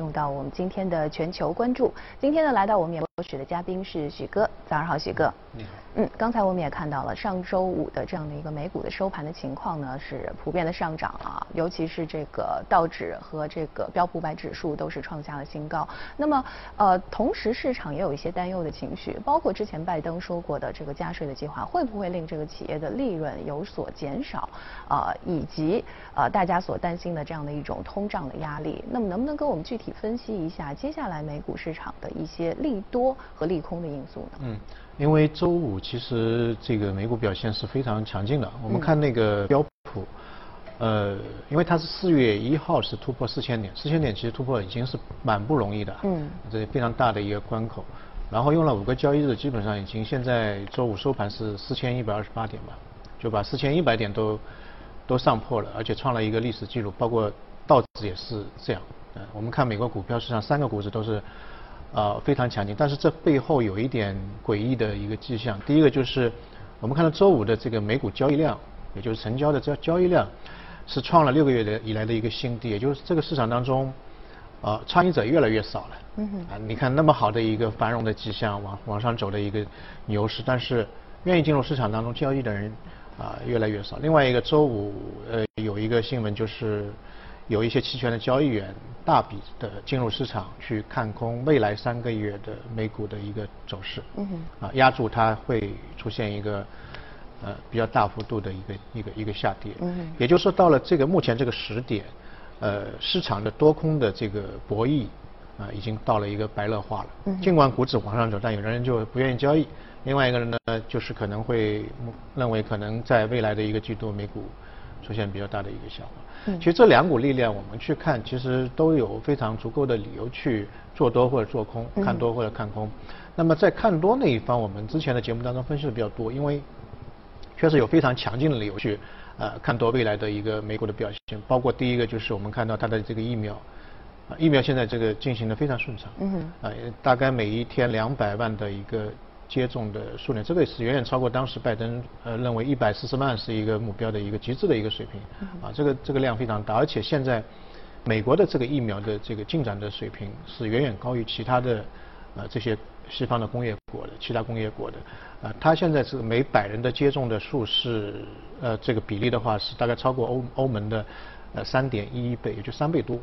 用到我们今天的全球关注。今天呢，来到我们演播室的嘉宾是许哥，早上好，许哥。你好。嗯，刚才我们也看到了上周五的这样的一个美股的收盘的情况呢，是普遍的上涨啊，尤其是这个道指和这个标普百指数都是创下了新高。那么，呃，同时市场也有一些担忧的情绪，包括之前拜登说过的这个加税的计划，会不会令这个企业的利润有所减少？啊，以及呃大家所担心的这样的一种通胀的压力。那么，能不能跟我们具体分析一下接下来美股市场的一些利多和利空的因素呢？嗯，因为周五其实这个美股表现是非常强劲的。我们看那个标普，呃，因为它是四月一号是突破四千点，四千点其实突破已经是蛮不容易的。嗯。这非常大的一个关口，然后用了五个交易日，基本上已经现在周五收盘是四千一百二十八点吧，就把四千一百点都都上破了，而且创了一个历史记录，包括道指也是这样。嗯，我们看美国股票市场三个股指都是。呃，非常强劲，但是这背后有一点诡异的一个迹象。第一个就是，我们看到周五的这个美股交易量，也就是成交的交交易量，是创了六个月的以来的一个新低，也就是这个市场当中，呃，参与者越来越少了。嗯哼。啊，你看那么好的一个繁荣的迹象，往往上走的一个牛市，但是愿意进入市场当中交易的人啊越来越少。另外一个周五呃有一个新闻就是。有一些期权的交易员大笔的进入市场去看空未来三个月的美股的一个走势，嗯哼，啊，压住它会出现一个呃比较大幅度的一个一个一个下跌，嗯哼，也就是说到了这个目前这个时点，呃，市场的多空的这个博弈啊已经到了一个白热化了，嗯，尽管股指往上走，但有的人就不愿意交易，另外一个人呢就是可能会认为可能在未来的一个季度美股出现比较大的一个下滑。其实这两股力量，我们去看，其实都有非常足够的理由去做多或者做空，看多或者看空。那么在看多那一方，我们之前的节目当中分析的比较多，因为确实有非常强劲的理由去呃看多未来的一个美股的表现。包括第一个就是我们看到它的这个疫苗，啊疫苗现在这个进行的非常顺畅，嗯，啊大概每一天两百万的一个。接种的数量，这个是远远超过当时拜登呃认为一百四十万是一个目标的一个极致的一个水平，啊，这个这个量非常大，而且现在美国的这个疫苗的这个进展的水平是远远高于其他的呃这些西方的工业国的其他工业国的，啊，它现在是每百人的接种的数是呃这个比例的话是大概超过欧欧盟的呃三点一倍，也就三倍多，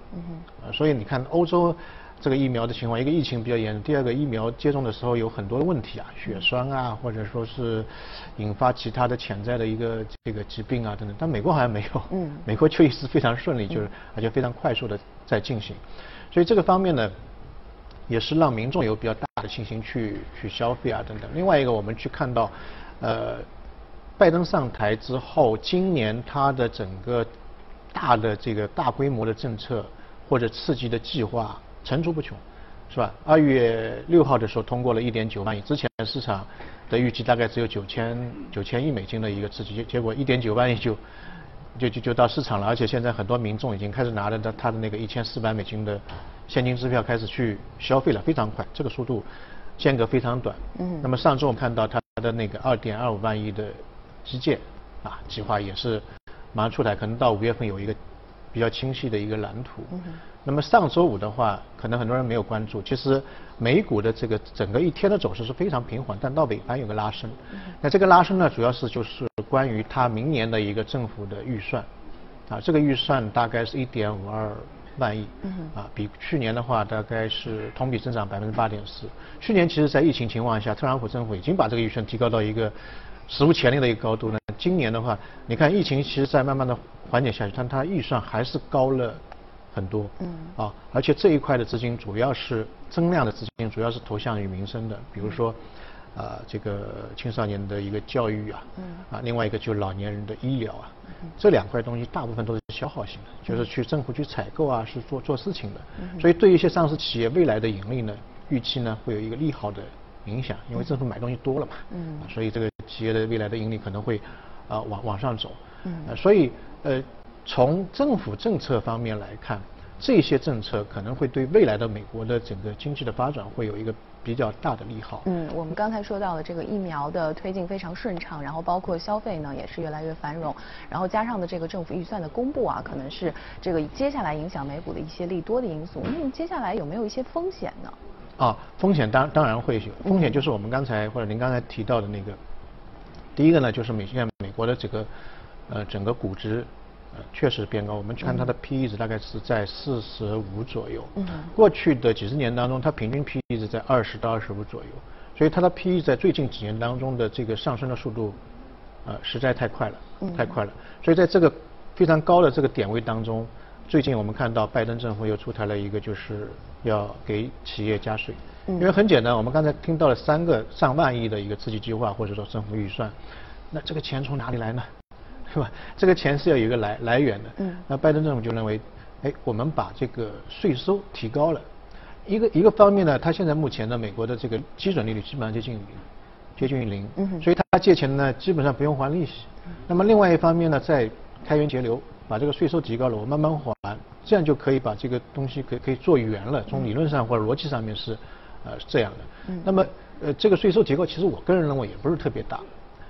啊，所以你看欧洲。这个疫苗的情况，一个疫情比较严重，第二个疫苗接种的时候有很多问题啊，血栓啊，或者说是引发其他的潜在的一个这个疾病啊等等，但美国好像没有，嗯，美国就一直非常顺利，就是而且非常快速的在进行，所以这个方面呢，也是让民众有比较大的信心去去消费啊等等。另外一个，我们去看到，呃，拜登上台之后，今年他的整个大的这个大规模的政策或者刺激的计划。层出不穷，是吧？二月六号的时候通过了一点九万亿，之前市场的预计大概只有九千九千亿美金的一个刺激，结果一点九万亿就就就就到市场了，而且现在很多民众已经开始拿着他他的那个一千四百美金的现金支票开始去消费了，非常快，这个速度间隔非常短。嗯。那么上周我们看到他的那个二点二五万亿的基建啊计划也是马上出台，可能到五月份有一个比较清晰的一个蓝图。嗯。那么上周五的话，可能很多人没有关注。其实美股的这个整个一天的走势是非常平缓，但到尾盘有个拉升。那这个拉升呢，主要是就是关于它明年的一个政府的预算，啊，这个预算大概是一点五二万亿，啊，比去年的话大概是同比增长百分之八点四。去年其实在疫情情况下，特朗普政府已经把这个预算提高到一个史无前例的一个高度呢。今年的话，你看疫情其实在慢慢的缓解下去，但它预算还是高了。很多，嗯，啊，而且这一块的资金主要是增量的资金，主要是投向于民生的，比如说，啊，这个青少年的一个教育啊，嗯，啊，另外一个就是老年人的医疗啊，嗯。这两块东西大部分都是消耗性的，就是去政府去采购啊，是做做事情的，嗯。所以对于一些上市企业未来的盈利呢，预期呢会有一个利好的影响，因为政府买东西多了嘛，嗯，所以这个企业的未来的盈利可能会啊往往上走，嗯，所以呃。从政府政策方面来看，这些政策可能会对未来的美国的整个经济的发展会有一个比较大的利好。嗯，我们刚才说到了这个疫苗的推进非常顺畅，然后包括消费呢也是越来越繁荣，然后加上的这个政府预算的公布啊，可能是这个接下来影响美股的一些利多的因素。那么接下来有没有一些风险呢？啊，风险当当然会有，风险就是我们刚才或者您刚才提到的那个，第一个呢就是美现在美国的这个呃整个估值。确实变高，我们看它的 P/E 值大概是在四十五左右。嗯。过去的几十年当中，它平均 P/E 值在二十到二十五左右，所以它的 P/E 在最近几年当中的这个上升的速度，呃，实在太快了，太快了。所以在这个非常高的这个点位当中，最近我们看到拜登政府又出台了一个，就是要给企业加税。嗯。因为很简单，我们刚才听到了三个上万亿的一个刺激计划，或者说政府预算，那这个钱从哪里来呢？是吧？这个钱是要有一个来来源的。嗯。那拜登政府就认为，哎，我们把这个税收提高了，一个一个方面呢，他现在目前的美国的这个基准利率基本上接近零，接近于零。嗯所以他借钱呢，基本上不用还利息。那么另外一方面呢，在开源节流，把这个税收提高了，我慢慢还，这样就可以把这个东西可以可以做圆了。从理论上或者逻辑上面是，呃，是这样的。嗯。那么，呃，这个税收结构其实我个人认为也不是特别大。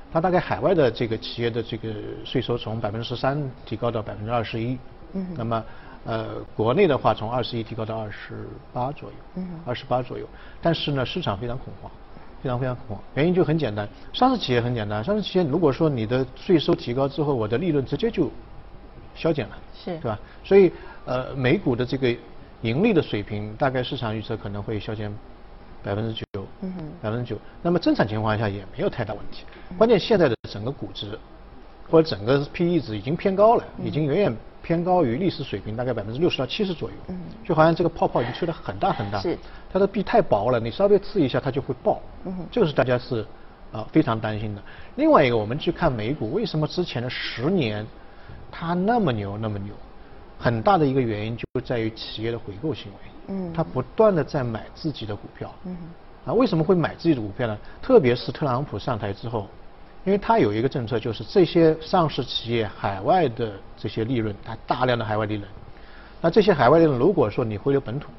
它大概海外的这个企业的这个税收从百分之十三提高到百分之二十一，嗯，那么呃国内的话从二十一提高到二十八左右，嗯，二十八左右，但是呢市场非常恐慌，非常非常恐慌，原因就很简单，上市企业很简单，上市企业如果说你的税收提高之后，我的利润直接就削减了，是，对吧？所以呃美股的这个盈利的水平，大概市场预测可能会削减。百分之九，嗯哼，百分之九。那么正常情况下也没有太大问题。关键现在的整个估值或者整个 P/E 值已经偏高了，已经远远偏高于历史水平，大概百分之六十到七十左右。嗯，就好像这个泡泡已经吹得很大很大。是。它的壁太薄了，你稍微刺一下它就会爆。嗯哼。这个是大家是啊非常担心的。另外一个，我们去看美股，为什么之前的十年它那么牛那么牛？很大的一个原因就在于企业的回购行为。嗯，他不断的在买自己的股票。嗯，啊，为什么会买自己的股票呢？特别是特朗普上台之后，因为他有一个政策，就是这些上市企业海外的这些利润，它大量的海外利润，那这些海外利润如果说你回流本土，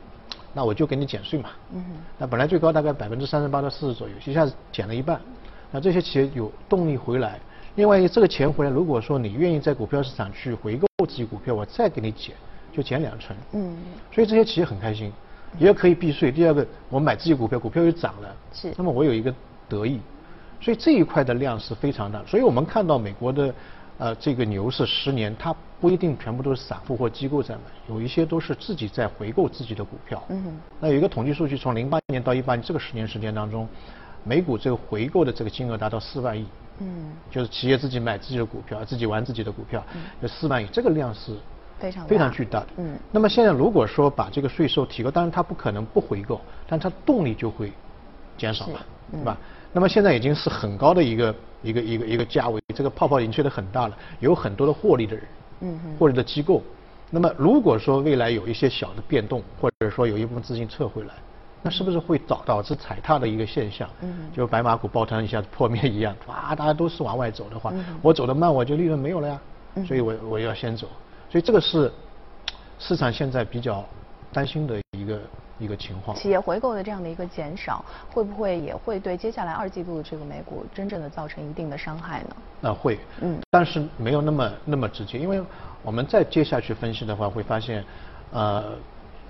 那我就给你减税嘛。嗯，那本来最高大概百分之三十八到四十左右，一下子减了一半，那这些企业有动力回来。另外，这个钱回来，如果说你愿意在股票市场去回购自己股票，我再给你减。就减两成，嗯，所以这些企业很开心，一个可以避税，第二个我买自己股票，股票又涨了，是，那么我有一个得益，所以这一块的量是非常大，所以我们看到美国的呃这个牛市十年，它不一定全部都是散户或机构在买，有一些都是自己在回购自己的股票，嗯，那有一个统计数据，从零八年到一八年这个十年时间当中，美股这个回购的这个金额达到四万亿，嗯，就是企业自己买自己的股票，自己玩自己的股票，有四万亿，这个量是。非常非常巨大的，嗯。那么现在如果说把这个税收提高，当然它不可能不回购，但它动力就会减少嘛，对吧？那么现在已经是很高的一个一个一个一个价位，这个泡泡已经吹得很大了，有很多的获利的人，嗯获利的机构。那么如果说未来有一些小的变动，或者说有一部分资金撤回来，那是不是会导导致踩踏的一个现象？嗯。就白马股抱团一下子破灭一样，哇，大家都是往外走的话，我走得慢，我就利润没有了呀。嗯。所以我我要先走。所以这个是 市场现在比较担心的一个一个情况。企业回购的这样的一个减少，会不会也会对接下来二季度的这个美股真正的造成一定的伤害呢？那会，嗯，但是没有那么那么直接，因为我们再接下去分析的话，会发现，呃，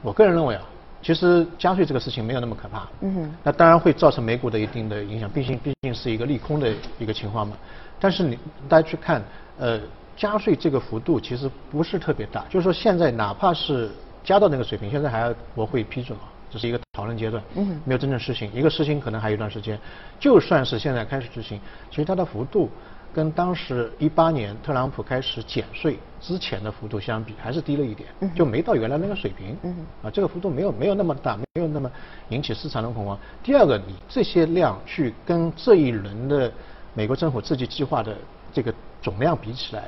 我个人认为啊，其实加税这个事情没有那么可怕。嗯哼。那当然会造成美股的一定的影响，毕竟毕竟是一个利空的一个情况嘛。但是你大家去看，呃。加税这个幅度其实不是特别大，就是说现在哪怕是加到那个水平，现在还要国会批准啊，这是一个讨论阶段，嗯，没有真正实行。一个实行可能还有一段时间，就算是现在开始执行，其实它的幅度跟当时一八年特朗普开始减税之前的幅度相比，还是低了一点，就没到原来那个水平，嗯，啊，这个幅度没有没有那么大，没有那么引起市场的恐慌。第二个，你这些量去跟这一轮的美国政府刺激计划的这个总量比起来。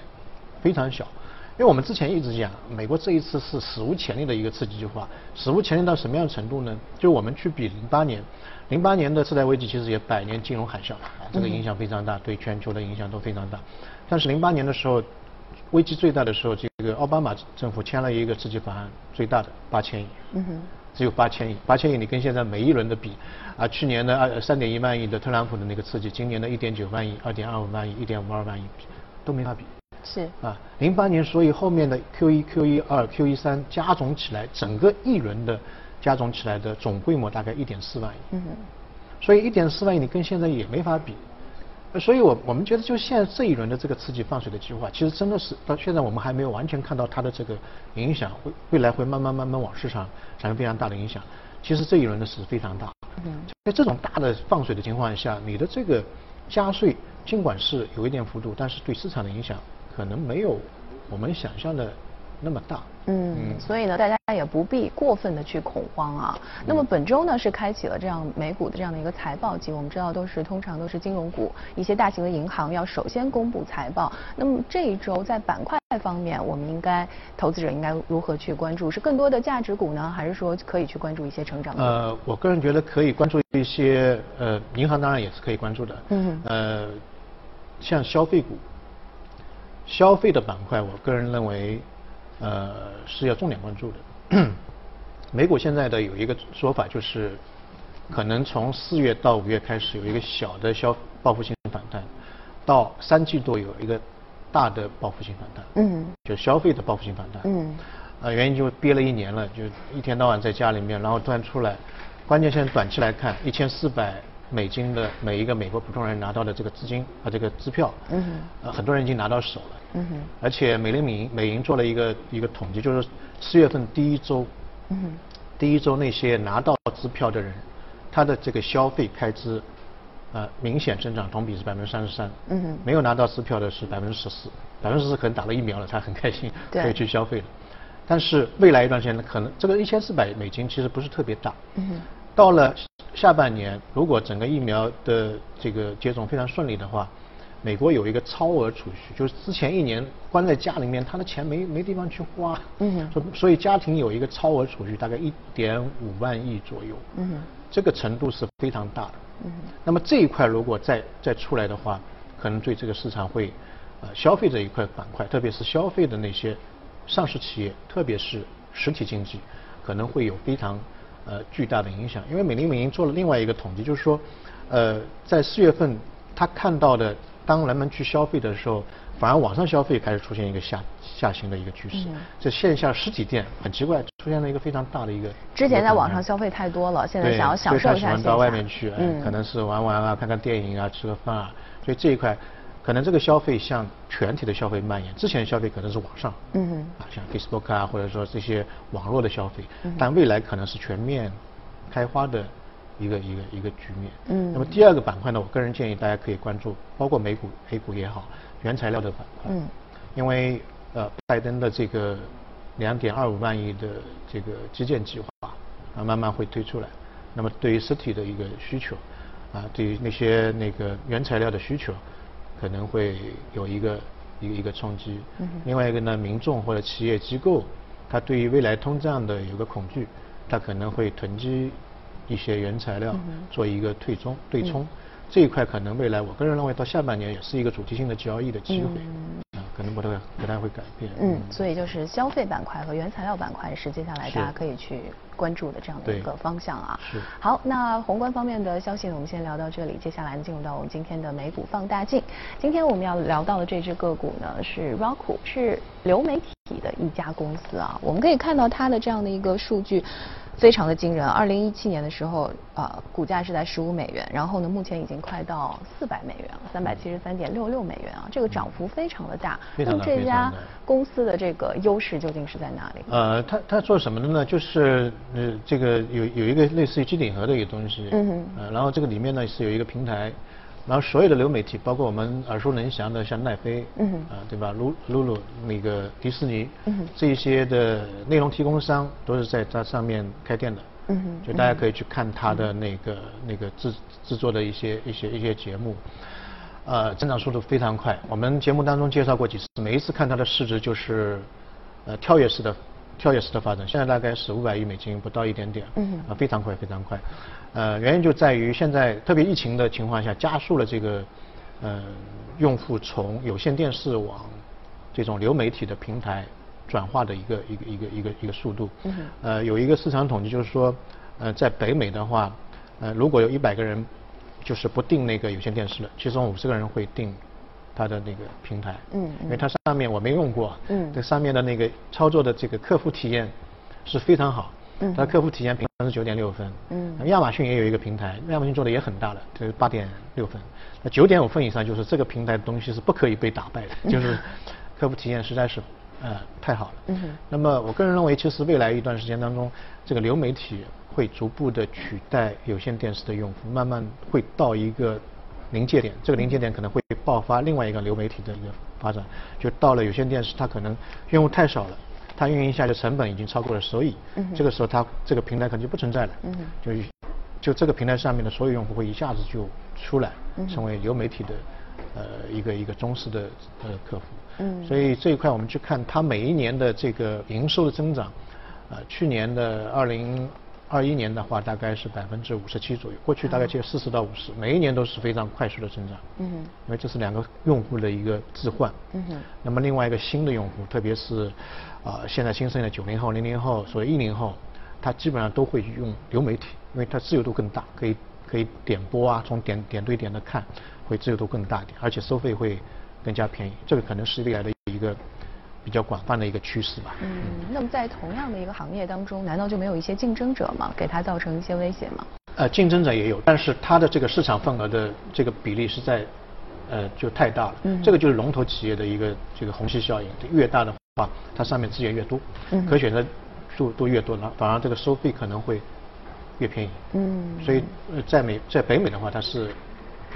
非常小，因为我们之前一直讲，美国这一次是史无前例的一个刺激计划，史无前例到什么样的程度呢？就我们去比零八年，零八年的次贷危机其实也百年金融海啸啊，这个影响非常大，对全球的影响都非常大。但是零八年的时候，危机最大的时候，这个奥巴马政府签了一个刺激法案，最大的八千亿，嗯哼，只有八千亿，八千亿你跟现在每一轮的比，啊，去年的二三点一万亿的特朗普的那个刺激，今年的一点九万亿、二点二五万亿、一点五二万亿，都没法比。是啊，零八年，所以后面的 Q 一、Q 一二、Q 一三加总起来，整个一轮的加总起来的总规模大概一点四万亿。嗯，所以一点四万亿你跟现在也没法比。所以我我们觉得，就现在这一轮的这个刺激放水的计划，其实真的是到现在我们还没有完全看到它的这个影响，会未来会慢慢慢慢往市场产生非常大的影响。其实这一轮的是非常大。嗯。在这种大的放水的情况下，你的这个加税尽管是有一点幅度，但是对市场的影响。可能没有我们想象的那么大。嗯，所以呢，大家也不必过分的去恐慌啊。那么本周呢是开启了这样美股的这样的一个财报季，我们知道都是通常都是金融股一些大型的银行要首先公布财报。那么这一周在板块方面，我们应该投资者应该如何去关注？是更多的价值股呢，还是说可以去关注一些成长股？呃，我个人觉得可以关注一些呃银行，当然也是可以关注的。嗯。呃，像消费股。消费的板块，我个人认为，呃，是要重点关注的。美股现在的有一个说法就是，可能从四月到五月开始有一个小的消报复性反弹，到三季度有一个大的报复性反弹。嗯。就消费的报复性反弹。嗯。呃，原因就憋了一年了，就一天到晚在家里面，然后突然出来，关键现在短期来看，一千四百。美金的每一个美国普通人拿到的这个资金和，这个支票，嗯哼，呃，很多人已经拿到手了，嗯哼，而且美联美美银做了一个一个统计，就是四月份第一周，嗯哼，第一周那些拿到支票的人，他的这个消费开支，呃，明显增长，同比是百分之三十三，嗯哼，没有拿到支票的是百分之十四，百分之十四可能打了疫苗了，他很开心，可以去消费了，但是未来一段时间呢，可能这个一千四百美金其实不是特别大，嗯哼，到了。下半年，如果整个疫苗的这个接种非常顺利的话，美国有一个超额储蓄，就是之前一年关在家里面，他的钱没没地方去花，嗯，所所以家庭有一个超额储蓄，大概一点五万亿左右，嗯，这个程度是非常大的，嗯，那么这一块如果再再出来的话，可能对这个市场会，呃，消费这一块板块，特别是消费的那些上市企业，特别是实体经济，可能会有非常。呃，巨大的影响，因为美林美银做了另外一个统计，就是说，呃，在四月份，他看到的，当人们去消费的时候，反而网上消费开始出现一个下下行的一个趋势。这线下实体店很奇怪，出现了一个非常大的一个。之前在网上消费太多了，现在想要享受一下喜欢到外面去，嗯可能是玩玩啊，看看电影啊，吃个饭啊，所以这一块。可能这个消费向全体的消费蔓延，之前消费可能是网上，嗯，啊，像 Facebook 啊，或者说这些网络的消费，但未来可能是全面开花的一个一个一个局面。嗯，那么第二个板块呢，我个人建议大家可以关注，包括美股、A 股也好，原材料的板块，嗯，因为呃，拜登的这个两点二五万亿的这个基建计划啊，慢慢会推出来，那么对于实体的一个需求，啊，对于那些那个原材料的需求。可能会有一个一个一个冲击。另外一个呢，民众或者企业机构，他对于未来通胀的有个恐惧，他可能会囤积一些原材料，做一个退中对冲。这一块可能未来，我个人认为到下半年也是一个主题性的交易的机会。可能不太不太会改变。嗯，所以就是消费板块和原材料板块是接下来大家可以去关注的这样的一个方向啊。是。好，那宏观方面的消息呢，我们先聊到这里。接下来进入到我们今天的美股放大镜。今天我们要聊到的这只个股呢是 Roku，是流媒体的一家公司啊。我们可以看到它的这样的一个数据。非常的惊人，二零一七年的时候，呃，股价是在十五美元，然后呢，目前已经快到四百美元了，三百七十三点六六美元啊，这个涨幅非常的大。那么这家公司的这个优势究竟是在哪里？呃，它它做什么的呢？就是呃，这个有有一个类似于机顶盒的一个东西，嗯哼，呃，然后这个里面呢是有一个平台。然后所有的流媒体，包括我们耳熟能详的像奈飞，嗯，啊，对吧？露露露那个迪士尼，嗯，这一些的内容提供商都是在它上面开店的，嗯，就大家可以去看它的那个那个制制作的一些一些一些节目，呃，增长速度非常快。我们节目当中介绍过几次，每一次看它的市值就是呃跳跃式的。跳跃式的发展，现在大概是五百亿美金，不到一点点，嗯，啊，非常快，非常快，呃，原因就在于现在特别疫情的情况下，加速了这个，呃，用户从有线电视往这种流媒体的平台转化的一个一个一个一个一个速度。嗯呃，有一个市场统计就是说，呃，在北美的话，呃，如果有一百个人就是不订那个有线电视的，其中五十个人会订它的那个平台。嗯。因为它上面我没用过。嗯。这上面的那个操作的这个客服体验是非常好。嗯。它客户体验评分是九点六分。嗯。亚马逊也有一个平台，亚马逊做的也很大了，就是八点六分。那九点五分以上就是这个平台的东西是不可以被打败的，就是客户体验实在是呃太好了。嗯那么我个人认为，其实未来一段时间当中，这个流媒体会逐步的取代有线电视的用户，慢慢会到一个临界点。这个临界点可能会爆发另外一个流媒体的一个发展，就到了有线电视它可能用户太少了，它运营下去成本已经超过了收益。嗯这个时候它这个平台可能就不存在了。嗯就就这个平台上面的所有用户会一下子就。出来成为流媒体的呃一个一个忠实的呃客户，嗯，所以这一块我们去看它每一年的这个营收的增长，呃，去年的二零二一年的话大概是百分之五十七左右，过去大概只有四十到五十，每一年都是非常快速的增长，嗯，因为这是两个用户的一个置换，嗯哼，那么另外一个新的用户，特别是啊现在新生的九零后、零零后，所谓一零后，他基本上都会用流媒体，因为它自由度更大，可以。可以点播啊，从点点对点的看，会自由度更大一点，而且收费会更加便宜。这个可能是未来的一个比较广泛的一个趋势吧。嗯，那么在同样的一个行业当中，难道就没有一些竞争者吗？给它造成一些威胁吗？呃，竞争者也有，但是它的这个市场份额的这个比例实在呃就太大了。嗯。这个就是龙头企业的一个这个虹吸效应，越大的话，它上面资源越多，可选择度都越多了，反而这个收费可能会。越便宜，嗯，所以在美在北美的话，它是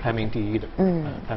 排名第一的，嗯，排